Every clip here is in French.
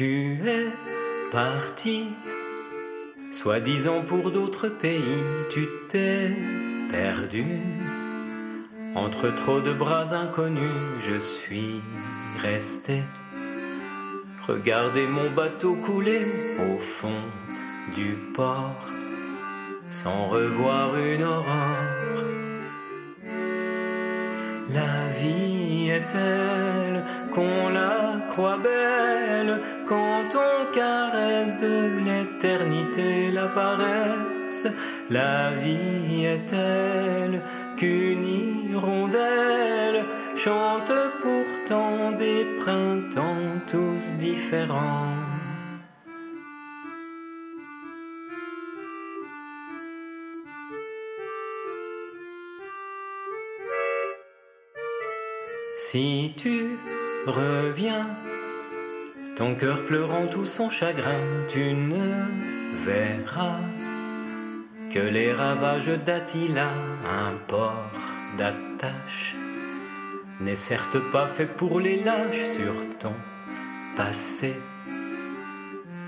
Tu es parti, soi-disant pour d'autres pays, tu t'es perdu. Entre trop de bras inconnus, je suis resté. Regardez mon bateau couler au fond du port, sans revoir une aurore. La vie est telle qu'on la croit belle quand on caresse de l'éternité la paresse? La vie est telle qu'une hirondelle chante pourtant des printemps tous différents? Si tu reviens, ton cœur pleurant tout son chagrin, tu ne verras que les ravages d'Attila, un port d'attache, n'est certes pas fait pour les lâches sur ton passé.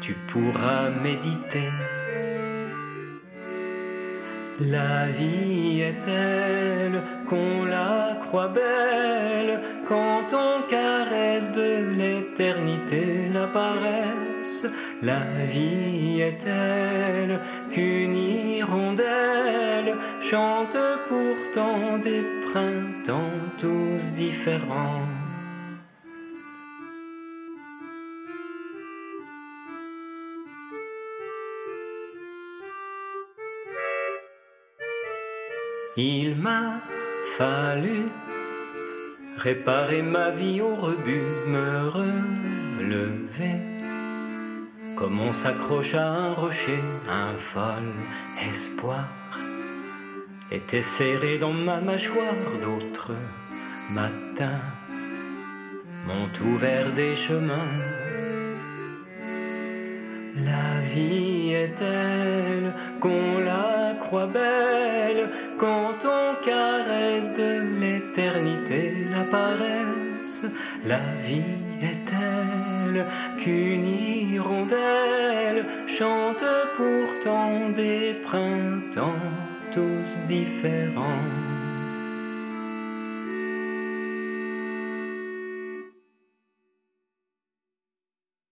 Tu pourras méditer. La vie est telle qu'on la croit belle quand on caresse de l'éternité la paresse. La vie est telle qu'une hirondelle chante pourtant des printemps tous différents. Il m'a fallu réparer ma vie au rebut, me relever. Comme on s'accroche à un rocher, un fol espoir était serré dans ma mâchoire. D'autres matins m'ont ouvert des chemins. La vie est telle qu'on la croit belle quand on l'éternité la paresse. La vie est telle qu'une hirondelle chante pourtant des printemps tous différents.